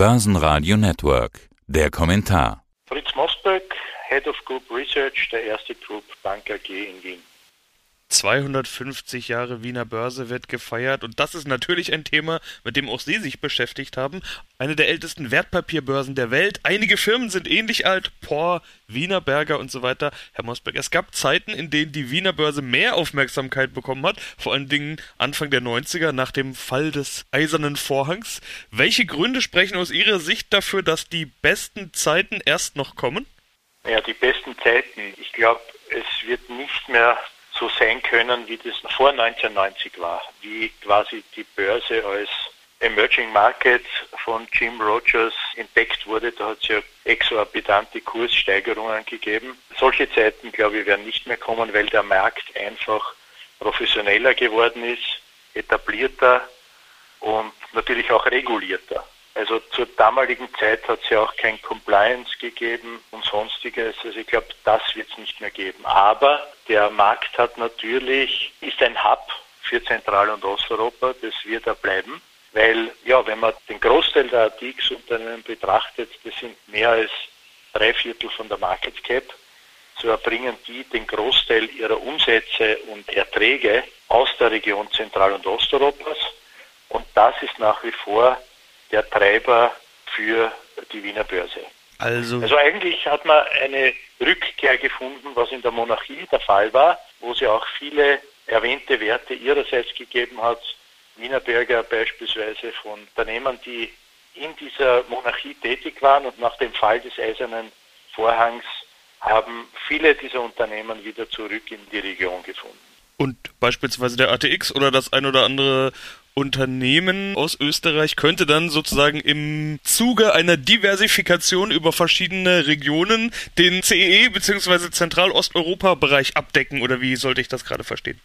Börsenradio Network. Der Kommentar. Fritz Mosberg, Head of Group Research der Erste Group Bank AG in Wien. 250 Jahre Wiener Börse wird gefeiert und das ist natürlich ein Thema, mit dem auch Sie sich beschäftigt haben. Eine der ältesten Wertpapierbörsen der Welt. Einige Firmen sind ähnlich alt, Por, Wiener Berger und so weiter. Herr Mosberg, es gab Zeiten, in denen die Wiener Börse mehr Aufmerksamkeit bekommen hat, vor allen Dingen Anfang der 90er nach dem Fall des Eisernen Vorhangs. Welche Gründe sprechen aus Ihrer Sicht dafür, dass die besten Zeiten erst noch kommen? Ja, die besten Zeiten. Ich glaube, es wird nicht mehr so sein können, wie das vor 1990 war, wie quasi die Börse als Emerging Market von Jim Rogers entdeckt wurde. Da hat es ja exorbitante Kurssteigerungen gegeben. Solche Zeiten, glaube ich, werden nicht mehr kommen, weil der Markt einfach professioneller geworden ist, etablierter und natürlich auch regulierter. Also zur damaligen Zeit hat es ja auch kein Compliance gegeben und sonstiges. Also ich glaube, das wird es nicht mehr geben. Aber der Markt hat natürlich, ist ein Hub für Zentral- und Osteuropa, das wird da bleiben. Weil, ja, wenn man den Großteil der ATX-Unternehmen betrachtet, das sind mehr als drei Viertel von der Market Cap, so erbringen die den Großteil ihrer Umsätze und Erträge aus der Region Zentral- und Osteuropas. Und das ist nach wie vor der Treiber für die Wiener Börse. Also, also eigentlich hat man eine Rückkehr gefunden, was in der Monarchie der Fall war, wo ja auch viele erwähnte Werte ihrerseits gegeben hat. Wiener Bürger beispielsweise von Unternehmen, die in dieser Monarchie tätig waren und nach dem Fall des Eisernen Vorhangs haben viele dieser Unternehmen wieder zurück in die Region gefunden. Und beispielsweise der ATX oder das ein oder andere Unternehmen aus Österreich könnte dann sozusagen im Zuge einer Diversifikation über verschiedene Regionen den CEE bzw. Zentralosteuropa-Bereich abdecken oder wie sollte ich das gerade verstehen?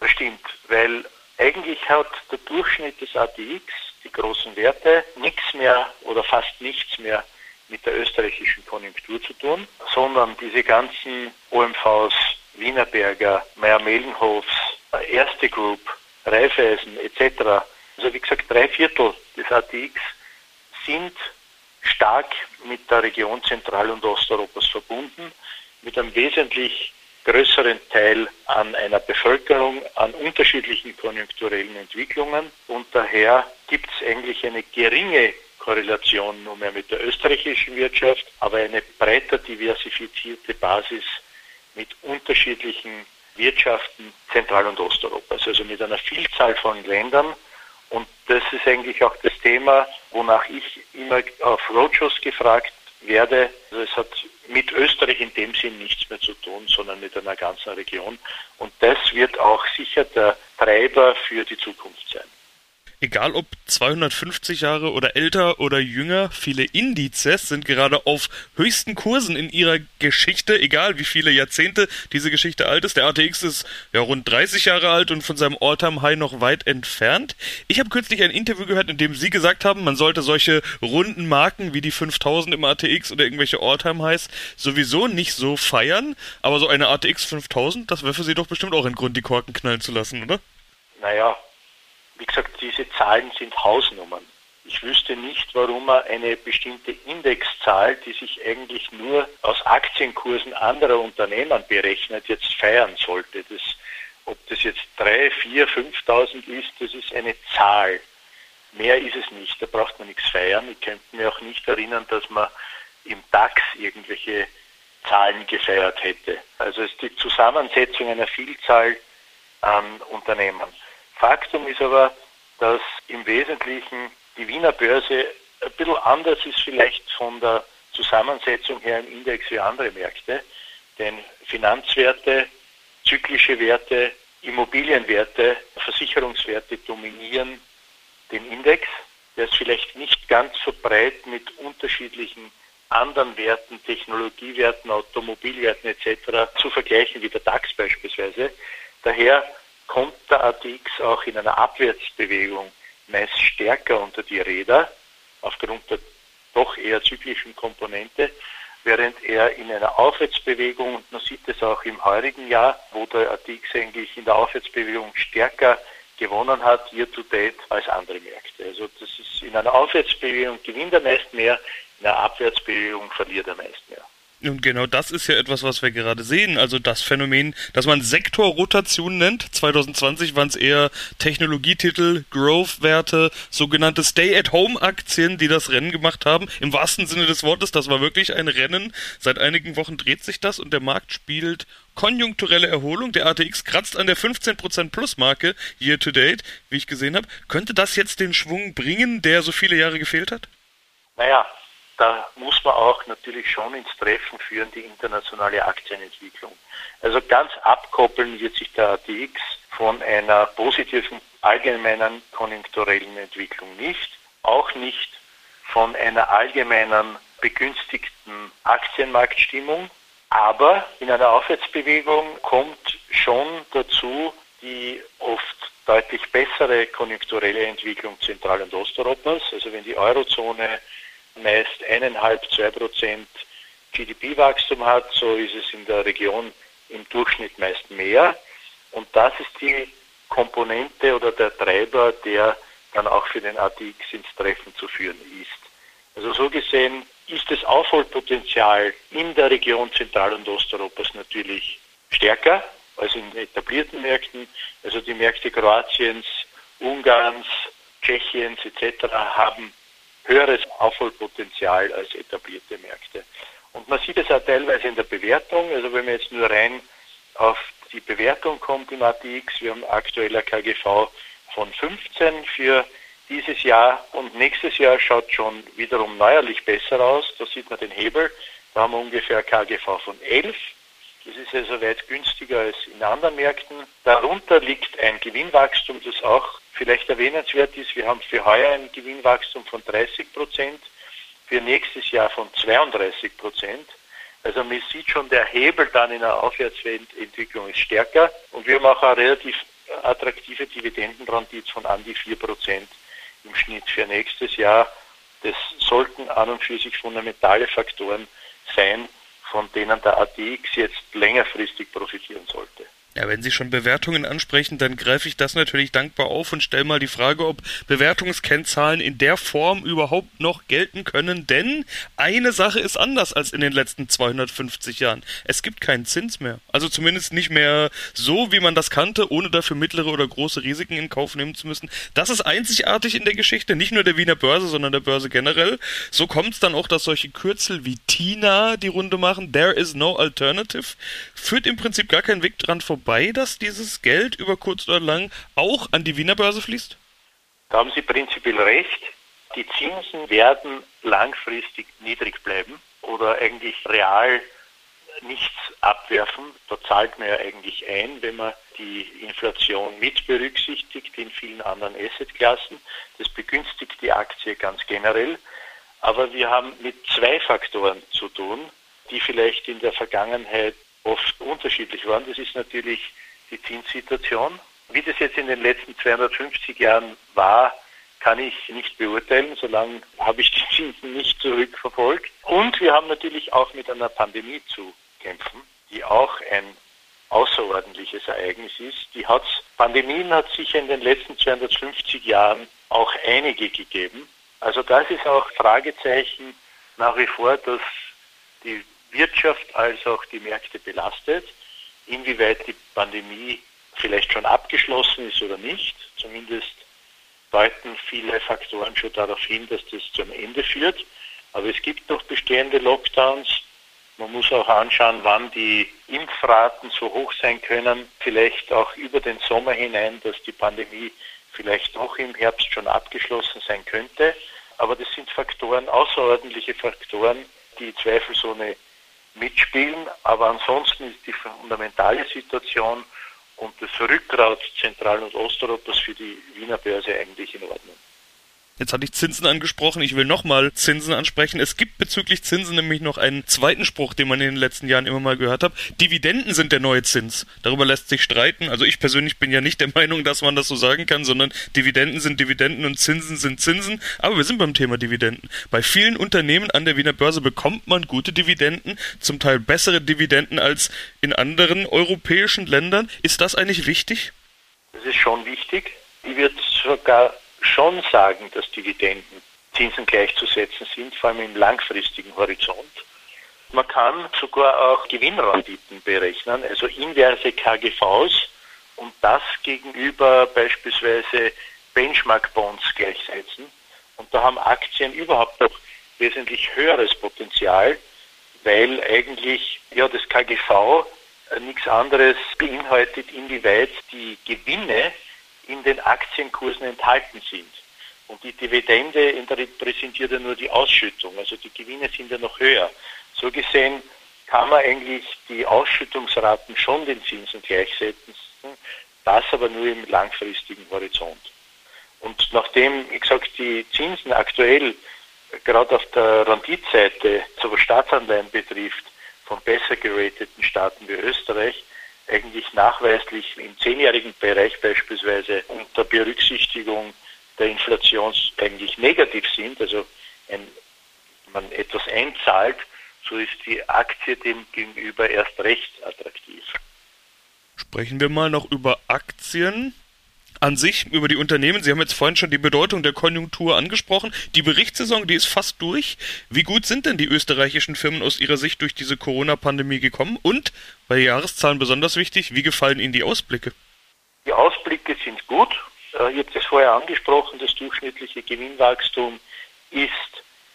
Das stimmt, weil eigentlich hat der Durchschnitt des ATX, die großen Werte, nichts mehr oder fast nichts mehr mit der österreichischen Konjunktur zu tun, sondern diese ganzen OMVs, Wienerberger, Meyer-Mellenhofs, Erste Group, Raiffeisen etc., also wie gesagt drei Viertel des ATX sind stark mit der Region Zentral- und Osteuropas verbunden, mit einem wesentlich größeren Teil an einer Bevölkerung, an unterschiedlichen konjunkturellen Entwicklungen und daher gibt es eigentlich eine geringe Korrelation nur mehr mit der österreichischen Wirtschaft, aber eine breiter diversifizierte Basis mit unterschiedlichen Wirtschaften Zentral- und Osteuropas, also mit einer Vielzahl von Ländern. Und das ist eigentlich auch das Thema, wonach ich immer auf Roadshows gefragt werde. Also es hat mit Österreich in dem Sinn nichts mehr zu tun, sondern mit einer ganzen Region. Und das wird auch sicher der Treiber für die Zukunft sein egal ob 250 Jahre oder älter oder jünger, viele Indizes sind gerade auf höchsten Kursen in ihrer Geschichte, egal wie viele Jahrzehnte diese Geschichte alt ist. Der ATX ist ja rund 30 Jahre alt und von seinem All-Time-High noch weit entfernt. Ich habe kürzlich ein Interview gehört, in dem Sie gesagt haben, man sollte solche runden Marken wie die 5000 im ATX oder irgendwelche All-Time-Highs sowieso nicht so feiern, aber so eine ATX 5000, das wäre für Sie doch bestimmt auch ein Grund, die Korken knallen zu lassen, oder? Naja, wie gesagt, diese Zahlen sind Hausnummern. Ich wüsste nicht, warum man eine bestimmte Indexzahl, die sich eigentlich nur aus Aktienkursen anderer Unternehmen berechnet, jetzt feiern sollte. Das, ob das jetzt 3, 4, 5.000 ist, das ist eine Zahl. Mehr ist es nicht, da braucht man nichts feiern. Ich könnte mir auch nicht erinnern, dass man im DAX irgendwelche Zahlen gefeiert hätte. Also es ist die Zusammensetzung einer Vielzahl an Unternehmen. Faktum ist aber, dass im Wesentlichen die Wiener Börse ein bisschen anders ist vielleicht von der Zusammensetzung her im Index wie andere Märkte. Denn Finanzwerte, zyklische Werte, Immobilienwerte, Versicherungswerte dominieren den Index. Der ist vielleicht nicht ganz so breit mit unterschiedlichen anderen Werten, Technologiewerten, Automobilwerten etc. zu vergleichen wie der DAX beispielsweise. Daher der ATX auch in einer Abwärtsbewegung meist stärker unter die Räder, aufgrund der doch eher zyklischen Komponente, während er in einer Aufwärtsbewegung, und man sieht es auch im heurigen Jahr, wo der ATX eigentlich in der Aufwärtsbewegung stärker gewonnen hat, year to date, als andere Märkte. Also das ist in einer Aufwärtsbewegung gewinnt er meist mehr, in einer Abwärtsbewegung verliert er meist mehr. Und genau das ist ja etwas, was wir gerade sehen. Also das Phänomen, das man Sektorrotation nennt. 2020 waren es eher Technologietitel, Growth-Werte, sogenannte Stay-at-Home-Aktien, die das Rennen gemacht haben. Im wahrsten Sinne des Wortes, das war wirklich ein Rennen. Seit einigen Wochen dreht sich das und der Markt spielt konjunkturelle Erholung. Der ATX kratzt an der 15% Plus-Marke year to date, wie ich gesehen habe. Könnte das jetzt den Schwung bringen, der so viele Jahre gefehlt hat? Naja, da muss man auch natürlich schon ins Treffen führen, die internationale Aktienentwicklung. Also ganz abkoppeln wird sich der ATX von einer positiven allgemeinen konjunkturellen Entwicklung nicht, auch nicht von einer allgemeinen begünstigten Aktienmarktstimmung. Aber in einer Aufwärtsbewegung kommt schon dazu die oft deutlich bessere konjunkturelle Entwicklung Zentral- und Osteuropas. Also wenn die Eurozone meist eineinhalb, zwei Prozent GDP-Wachstum hat, so ist es in der Region im Durchschnitt meist mehr. Und das ist die Komponente oder der Treiber, der dann auch für den ATX ins Treffen zu führen ist. Also so gesehen ist das Aufholpotenzial in der Region Zentral- und Osteuropas natürlich stärker als in etablierten Märkten. Also die Märkte Kroatiens, Ungarns, Tschechiens etc. haben höheres Aufholpotenzial als etablierte Märkte. Und man sieht es auch teilweise in der Bewertung, also wenn man jetzt nur rein auf die Bewertung kommt im ATX, wir haben aktuell ein KGV von 15 für dieses Jahr und nächstes Jahr schaut schon wiederum neuerlich besser aus. Da sieht man den Hebel, da haben wir ungefähr KGV von 11. Das ist also weit günstiger als in anderen Märkten. Darunter liegt ein Gewinnwachstum, das auch vielleicht erwähnenswert ist, wir haben für heuer ein Gewinnwachstum von 30 Prozent, für nächstes Jahr von 32 Prozent. Also man sieht schon, der Hebel dann in der Aufwärtsentwicklung ist stärker und wir haben auch eine relativ attraktive Dividendenrendite von an die 4 Prozent im Schnitt für nächstes Jahr. Das sollten an und für sich fundamentale Faktoren sein, von denen der ATX jetzt längerfristig profitieren sollte. Ja, wenn Sie schon Bewertungen ansprechen, dann greife ich das natürlich dankbar auf und stelle mal die Frage, ob Bewertungskennzahlen in der Form überhaupt noch gelten können, denn eine Sache ist anders als in den letzten 250 Jahren. Es gibt keinen Zins mehr. Also zumindest nicht mehr so, wie man das kannte, ohne dafür mittlere oder große Risiken in Kauf nehmen zu müssen. Das ist einzigartig in der Geschichte, nicht nur der Wiener Börse, sondern der Börse generell. So kommt es dann auch, dass solche Kürzel wie TINA die Runde machen, There is no alternative, führt im Prinzip gar keinen Weg dran vorbei vorbei, dass dieses Geld über kurz oder lang auch an die Wiener Börse fließt? Da haben Sie prinzipiell recht. Die Zinsen werden langfristig niedrig bleiben oder eigentlich real nichts abwerfen. Da zahlt man ja eigentlich ein, wenn man die Inflation mit berücksichtigt in vielen anderen Assetklassen. Das begünstigt die Aktie ganz generell. Aber wir haben mit zwei Faktoren zu tun, die vielleicht in der Vergangenheit oft unterschiedlich waren. Das ist natürlich die Zinssituation. Wie das jetzt in den letzten 250 Jahren war, kann ich nicht beurteilen, solange habe ich die Zinsen nicht zurückverfolgt. Und wir haben natürlich auch mit einer Pandemie zu kämpfen, die auch ein außerordentliches Ereignis ist. Die hat's, Pandemien hat sicher in den letzten 250 Jahren auch einige gegeben. Also das ist auch Fragezeichen nach wie vor, dass die Wirtschaft als auch die Märkte belastet. Inwieweit die Pandemie vielleicht schon abgeschlossen ist oder nicht, zumindest deuten viele Faktoren schon darauf hin, dass das zum Ende führt. Aber es gibt noch bestehende Lockdowns. Man muss auch anschauen, wann die Impfraten so hoch sein können, vielleicht auch über den Sommer hinein, dass die Pandemie vielleicht auch im Herbst schon abgeschlossen sein könnte. Aber das sind Faktoren, außerordentliche Faktoren, die zweifelsohne mitspielen. Aber ansonsten ist die fundamentale Situation und das Rückgrat Zentral- und Osteuropas für die Wiener Börse eigentlich in Ordnung. Jetzt hatte ich Zinsen angesprochen, ich will nochmal Zinsen ansprechen. Es gibt bezüglich Zinsen nämlich noch einen zweiten Spruch, den man in den letzten Jahren immer mal gehört hat. Dividenden sind der neue Zins. Darüber lässt sich streiten. Also ich persönlich bin ja nicht der Meinung, dass man das so sagen kann, sondern Dividenden sind Dividenden und Zinsen sind Zinsen. Aber wir sind beim Thema Dividenden. Bei vielen Unternehmen an der Wiener Börse bekommt man gute Dividenden, zum Teil bessere Dividenden als in anderen europäischen Ländern. Ist das eigentlich wichtig? Das ist schon wichtig. Ich würde sogar schon sagen, dass Dividenden Zinsen gleichzusetzen sind, vor allem im langfristigen Horizont. Man kann sogar auch Gewinnrenditen berechnen, also inverse KGVs und das gegenüber beispielsweise Benchmark-Bonds gleichsetzen. Und da haben Aktien überhaupt noch wesentlich höheres Potenzial, weil eigentlich ja das KGV nichts anderes beinhaltet, inwieweit die Gewinne in den Aktienkursen enthalten sind. Und die Dividende repräsentiert ja nur die Ausschüttung, also die Gewinne sind ja noch höher. So gesehen kann man eigentlich die Ausschüttungsraten schon den Zinsen gleichsetzen, das aber nur im langfristigen Horizont. Und nachdem, wie gesagt, die Zinsen aktuell gerade auf der Renditseite, so was Staatsanleihen betrifft, von besser gerateten Staaten wie Österreich eigentlich nachweislich im zehnjährigen Bereich beispielsweise unter Berücksichtigung der Inflation eigentlich negativ sind, also ein, man etwas einzahlt, so ist die Aktie dem gegenüber erst recht attraktiv. Sprechen wir mal noch über Aktien an sich über die Unternehmen. Sie haben jetzt vorhin schon die Bedeutung der Konjunktur angesprochen. Die Berichtssaison, die ist fast durch. Wie gut sind denn die österreichischen Firmen aus Ihrer Sicht durch diese Corona-Pandemie gekommen? Und bei Jahreszahlen besonders wichtig, wie gefallen Ihnen die Ausblicke? Die Ausblicke sind gut. Äh, ich habe das vorher angesprochen, das durchschnittliche Gewinnwachstum ist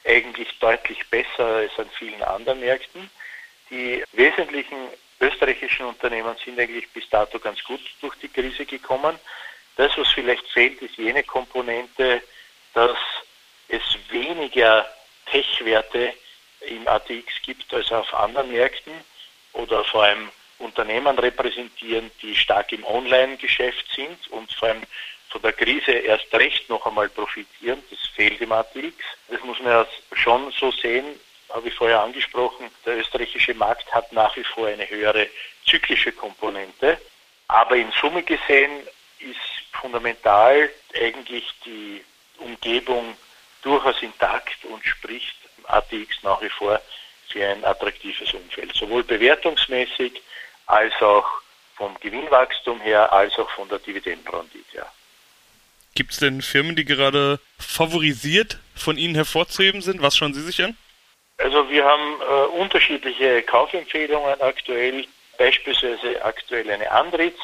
eigentlich deutlich besser als an vielen anderen Märkten. Die wesentlichen österreichischen Unternehmen sind eigentlich bis dato ganz gut durch die Krise gekommen. Das, was vielleicht fehlt, ist jene Komponente, dass es weniger Tech-Werte im ATX gibt als auf anderen Märkten oder vor allem Unternehmen repräsentieren, die stark im Online-Geschäft sind und vor allem von der Krise erst recht noch einmal profitieren. Das fehlt im ATX. Das muss man ja schon so sehen, habe ich vorher angesprochen. Der österreichische Markt hat nach wie vor eine höhere zyklische Komponente. Aber in Summe gesehen fundamental eigentlich die Umgebung durchaus intakt und spricht ATX nach wie vor für ein attraktives Umfeld, sowohl bewertungsmäßig als auch vom Gewinnwachstum her, als auch von der Dividendenrendite her. Gibt es denn Firmen, die gerade favorisiert von Ihnen hervorzuheben sind? Was schauen Sie sich an? Also wir haben äh, unterschiedliche Kaufempfehlungen aktuell, beispielsweise aktuell eine Andritz,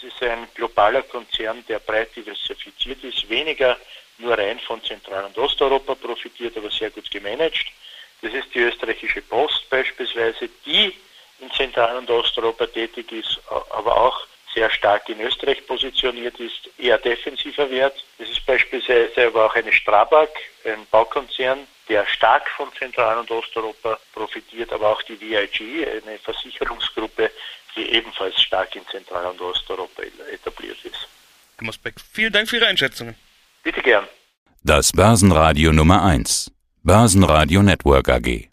das ist ein globaler Konzern, der breit diversifiziert ist, weniger nur rein von Zentral- und Osteuropa profitiert, aber sehr gut gemanagt. Das ist die österreichische Post beispielsweise, die in Zentral- und Osteuropa tätig ist, aber auch sehr stark in Österreich positioniert ist, eher defensiver Wert. Das ist beispielsweise aber auch eine Strabag, ein Baukonzern, der stark von Zentral- und Osteuropa profitiert, aber auch die VIG, eine Versicherungsgruppe, die ebenfalls stark in Zentral- und Osteuropa etabliert ist. Herr Mosbeck, vielen Dank für Ihre Einschätzungen. Bitte gern. Das Börsenradio Nummer 1. Börsenradio Network AG.